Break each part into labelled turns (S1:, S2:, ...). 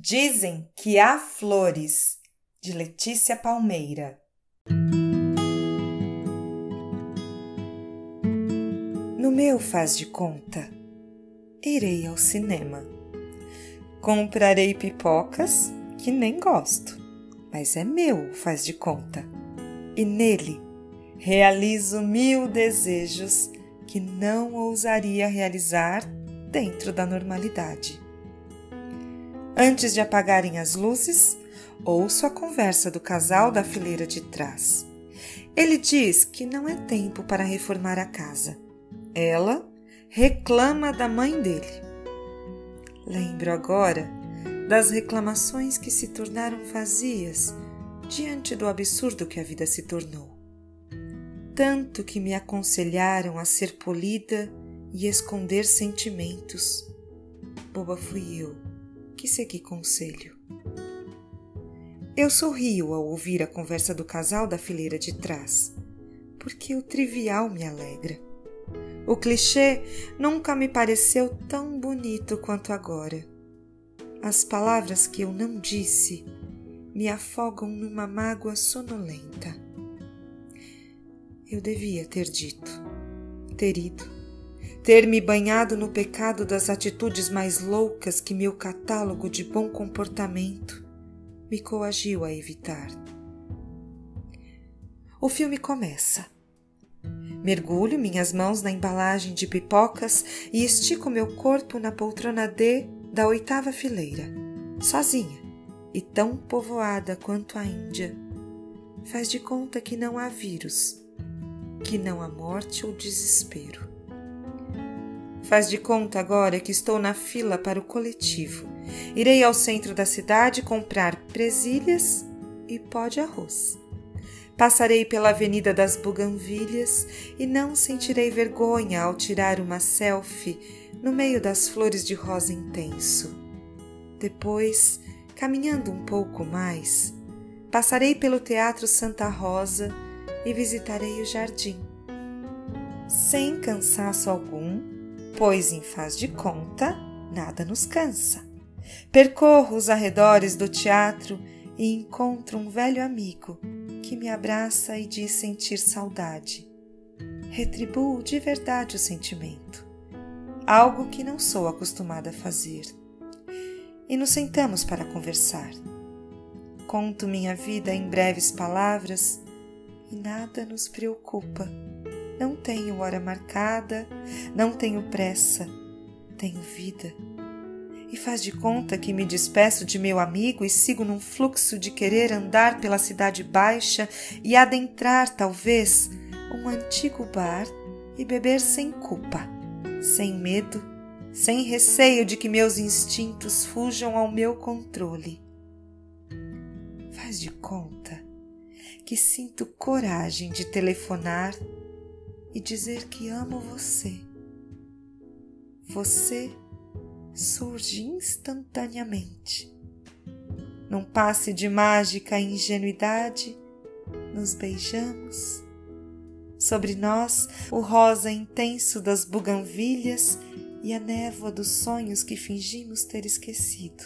S1: Dizem que há flores, de Letícia Palmeira. No meu faz de conta, irei ao cinema. Comprarei pipocas que nem gosto, mas é meu faz de conta. E nele realizo mil desejos que não ousaria realizar dentro da normalidade. Antes de apagarem as luzes, ouço a conversa do casal da fileira de trás. Ele diz que não é tempo para reformar a casa. Ela reclama da mãe dele. Lembro agora das reclamações que se tornaram vazias diante do absurdo que a vida se tornou. Tanto que me aconselharam a ser polida e esconder sentimentos. Boba fui eu que segui conselho. Eu sorrio ao ouvir a conversa do casal da fileira de trás, porque o trivial me alegra. O clichê nunca me pareceu tão bonito quanto agora. As palavras que eu não disse me afogam numa mágoa sonolenta. Eu devia ter dito, ter ido ter me banhado no pecado das atitudes mais loucas que meu catálogo de bom comportamento me coagiu a evitar. O filme começa. Mergulho minhas mãos na embalagem de pipocas e estico meu corpo na poltrona D da oitava fileira, sozinha e tão povoada quanto a Índia. Faz de conta que não há vírus, que não há morte ou desespero. Faz de conta agora que estou na fila para o coletivo. Irei ao centro da cidade comprar presilhas e pó de arroz. Passarei pela Avenida das Buganvilhas e não sentirei vergonha ao tirar uma selfie no meio das flores de rosa intenso. Depois, caminhando um pouco mais, passarei pelo Teatro Santa Rosa e visitarei o jardim. Sem cansaço algum, pois em faz de conta nada nos cansa. Percorro os arredores do teatro e encontro um velho amigo que me abraça e diz sentir saudade. Retribuo de verdade o sentimento, algo que não sou acostumada a fazer. E nos sentamos para conversar. Conto minha vida em breves palavras e nada nos preocupa não tenho hora marcada, não tenho pressa, tenho vida. E faz de conta que me despeço de meu amigo e sigo num fluxo de querer andar pela cidade baixa e adentrar, talvez, um antigo bar e beber sem culpa, sem medo, sem receio de que meus instintos fujam ao meu controle. Faz de conta que sinto coragem de telefonar e dizer que amo você. Você surge instantaneamente. Num passe de mágica ingenuidade, nos beijamos. Sobre nós, o rosa intenso das buganvilhas e a névoa dos sonhos que fingimos ter esquecido.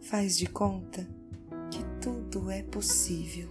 S1: Faz de conta que tudo é possível.